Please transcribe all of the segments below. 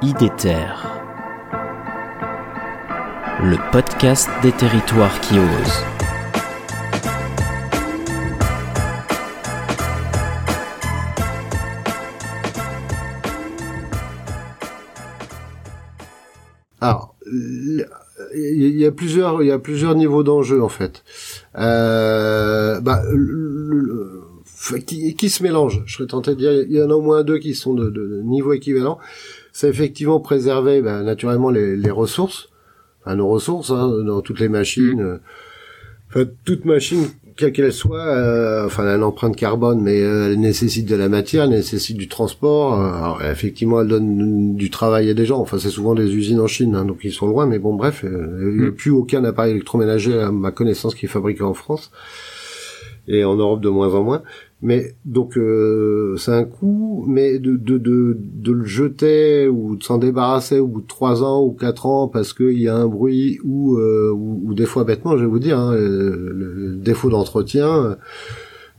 IDETER, le podcast des territoires qui osent. Alors, il y a plusieurs, niveaux d'enjeu en fait. Euh, bah, qui, se mélangent. Je serais tenté de dire, il y en a au moins deux qui sont de niveau équivalent. C'est effectivement préserver, bah, naturellement, les, les ressources, enfin nos ressources, hein, dans toutes les machines. euh, Enfin, toute machine, quelle qu'elle soit, euh, enfin, elle a une empreinte carbone, mais euh, elle nécessite de la matière, elle nécessite du transport. euh, alors, effectivement, elle donne du travail à des gens. Enfin, c'est souvent des usines en Chine, hein, donc ils sont loin. Mais bon, bref, euh, il n'y a plus aucun appareil électroménager à ma connaissance qui est fabriqué en France et en Europe de moins en moins. Mais donc euh, c'est un coût, mais de, de, de, de le jeter ou de s'en débarrasser au bout de trois ans ou quatre ans parce qu'il y a un bruit ou, euh, ou, ou des fois bêtement, je vais vous dire, hein, le, le défaut d'entretien. euh,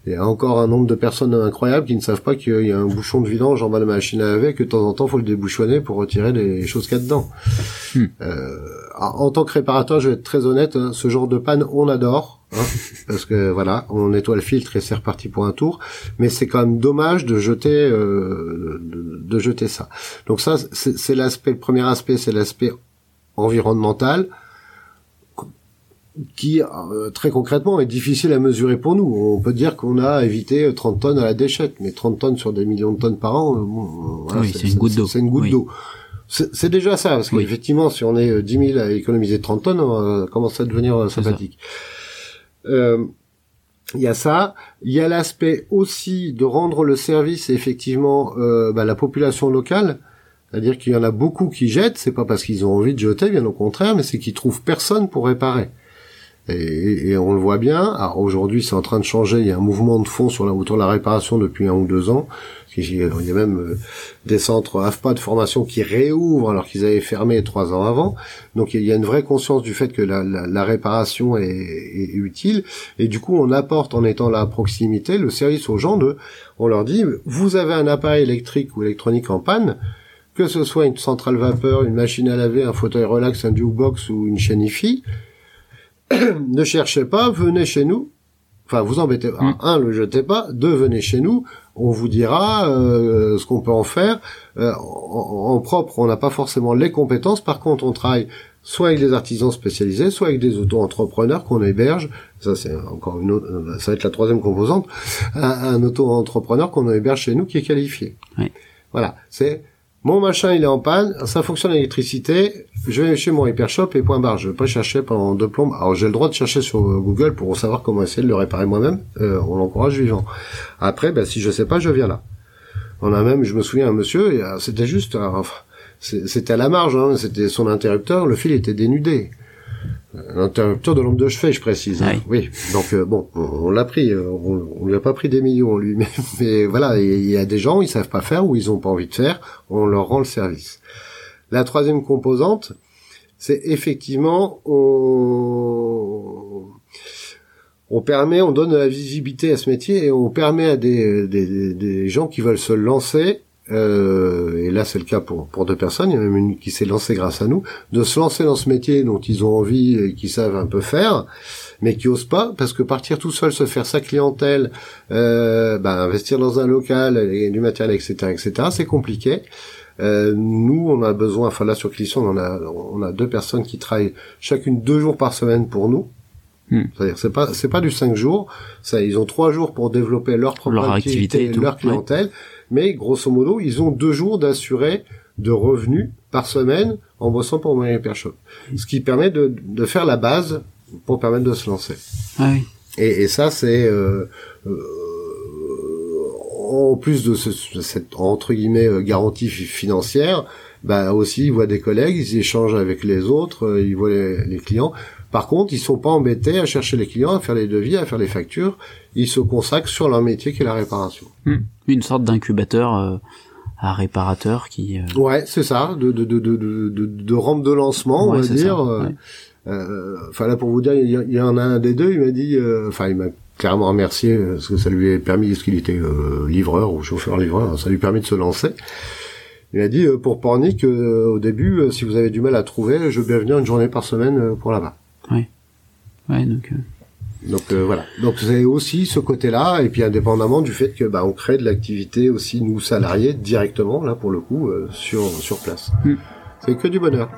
Il y a encore un nombre de personnes incroyables qui ne savent pas qu'il y a un bouchon de vidange en bas de la machine à laver, que de temps en temps faut le débouchonner pour retirer les choses qu'il y a dedans. Hmm. Euh, en tant que réparateur, je vais être très honnête, hein, ce genre de panne, on adore, hein, parce que voilà, on nettoie le filtre et c'est reparti pour un tour. Mais c'est quand même dommage de jeter, euh, de, de jeter ça. Donc ça, c'est l'aspect, le premier aspect, c'est l'aspect environnemental qui euh, très concrètement est difficile à mesurer pour nous. On peut dire qu'on a évité 30 tonnes à la déchette, mais 30 tonnes sur des millions de tonnes par an, euh, bon, euh, voilà, Oui, c'est une goutte d'eau. C'est une goutte Oui. d'eau. C'est déjà ça, parce Oui. qu'effectivement, si on est euh, 10 000 à économiser 30 tonnes, on va commencer à devenir euh, ça. Euh, Il y a ça. Il y a l'aspect aussi de rendre le service effectivement euh, bah, la population locale. C'est-à-dire qu'il y en a beaucoup qui jettent. C'est pas parce qu'ils ont envie de jeter, bien au contraire, mais c'est qu'ils trouvent personne pour réparer. Et, et on le voit bien. Alors aujourd'hui, c'est en train de changer. Il y a un mouvement de fond sur la, autour de la réparation depuis un ou deux ans. Il y a même euh, des centres AFPA de formation qui réouvrent alors qu'ils avaient fermé trois ans avant. Donc il y a une vraie conscience du fait que la, la- la réparation est, est utile. Et du coup, on apporte en étant là à proximité le service aux gens de, on leur dit, vous avez un appareil électrique ou électronique en panne, que ce soit une centrale vapeur, une machine à laver, un fauteuil relax, un jukebox ou une chaîne IFI, ne cherchez pas, venez chez nous. Enfin, vous embêtez pas. Mm. Un, le jetez pas. Deux, venez chez nous. On vous dira euh, ce qu'on peut en faire. Euh, en, en propre, on n'a pas forcément les compétences. Par contre, on travaille soit avec des artisans spécialisés, soit avec des auto-entrepreneurs qu'on héberge. Ça, c'est encore une autre, euh, ça va être la troisième composante. Un, un auto-entrepreneur qu'on héberge chez nous qui est qualifié. Oui. Voilà. C'est mon machin, il est en panne, ça fonctionne l'électricité, je vais chez mon hypershop et point barre. Je vais pas chercher pendant deux plombes. Alors j'ai le droit de chercher sur euh, Google pour savoir comment essayer de le réparer moi-même. Euh, on l'encourage vivant. Après, ben, si je sais pas, je viens là. On a même, je me souviens, un monsieur, euh, c'était juste, euh, c'était à la marge, hein, c'était son interrupteur, le fil était dénudé. L'interrupteur de lampe de chevet, je précise. hein. Oui. Donc euh, bon, on, on l'a pris. euh, On, on lui a pas pris des millions lui, mais, mais voilà, il y a des gens, ils savent pas faire ou ils ont pas envie de faire. On leur rend le service. La troisième composante, c'est effectivement on, on permet, on donne de la visibilité à ce métier et on permet à des, des, des gens qui veulent se lancer. Euh, et là, c'est le cas pour, pour deux personnes. Il y en a même une qui s'est lancée grâce à nous, de se lancer dans ce métier dont ils ont envie et qui savent un peu faire, mais qui osent pas parce que partir tout seul, se faire sa clientèle, euh, bah, investir dans un local, du matériel, etc., etc., c'est compliqué. Euh, nous, on a besoin, enfin là sur Clisson, on a, on a deux personnes qui travaillent chacune deux jours par semaine pour nous. Hmm. C'est-à-dire, c'est pas, c'est pas du cinq jours. Ça, ils ont trois jours pour développer leur propre Leur activité, activité et leur clientèle. Mais grosso modo, ils ont deux jours d'assuré de revenus par semaine en bossant pour My Hyper Shop. Ce qui permet de, de faire la base pour permettre de se lancer. Ah oui. Et, et ça, c'est euh, euh, en plus de ce, cette entre guillemets euh, garantie fi- financière, bah aussi ils voient des collègues, ils échangent avec les autres, euh, ils voient les, les clients. Par contre, ils sont pas embêtés à chercher les clients, à faire les devis, à faire les factures. Ils se consacrent sur leur métier qui est la réparation. Hmm. Une sorte d'incubateur euh, à réparateur qui. euh, Ouais, c'est ça, de, de, de, de, de, rampe de lancement, on va dire. ça, euh, ouais. Euh, Enfin là pour vous dire, il y, en a un des deux, il m'a dit, euh, enfin il m'a clairement remercié euh, parce que ça lui a permis, parce qu'il était euh, livreur ou chauffeur livreur, ça lui a permis de se lancer. Il a dit pour Pornic au début, si vous avez du mal à trouver, je bien venir une journée par semaine pour là-bas. Ouais. Ouais, donc. Donc voilà. Donc c'est aussi ce côté-là, et puis indépendamment du fait que bah, on crée de l'activité aussi nous salariés directement là pour le coup sur sur place. Mm. C'est que du bonheur.